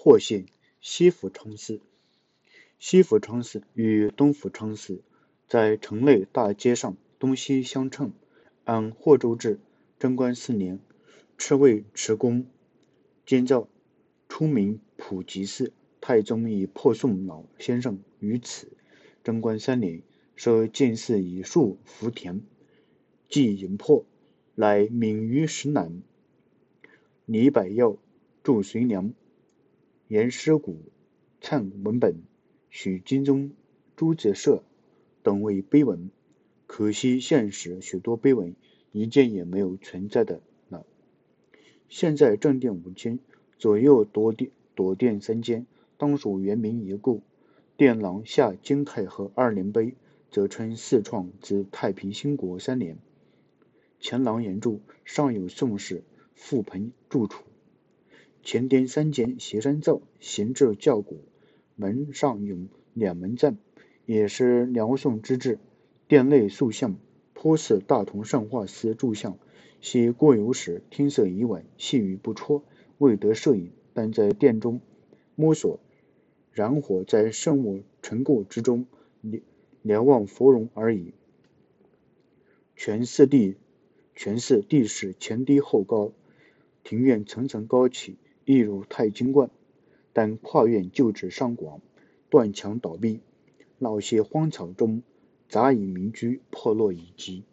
霍县西府昌寺。西府昌寺与东府昌寺在城内大街上东西相称。按霍州制，贞观四年，敕为持公监造，初名普济寺。太宗以破宋老先生于此。贞观三年，设建寺以树福田，即营破，乃敏于石南。李百药著隋良，严师古灿文本，许金钟、朱子社等为碑文。可惜现时许多碑文一件也没有存在的了。现在正殿五间，左右多殿多殿三间，当属圆明一构。殿廊下金太和二连碑，则称四创自太平兴国三年。前廊檐柱上有宋氏覆盆柱础。前殿三间斜山造，形制较古。门上有两门赞，也是辽宋之制。殿内塑像颇似大同上化寺柱像，昔过游时天色已晚，细雨不辍，未得摄影，但在殿中摸索。燃火在圣物陈构之中，瞭望芙蓉而已。全寺地，全寺地势前低后高，庭院层层高起，一如太清观。但跨院旧址尚广，断墙倒壁，老些荒草中杂以民居，破落已极。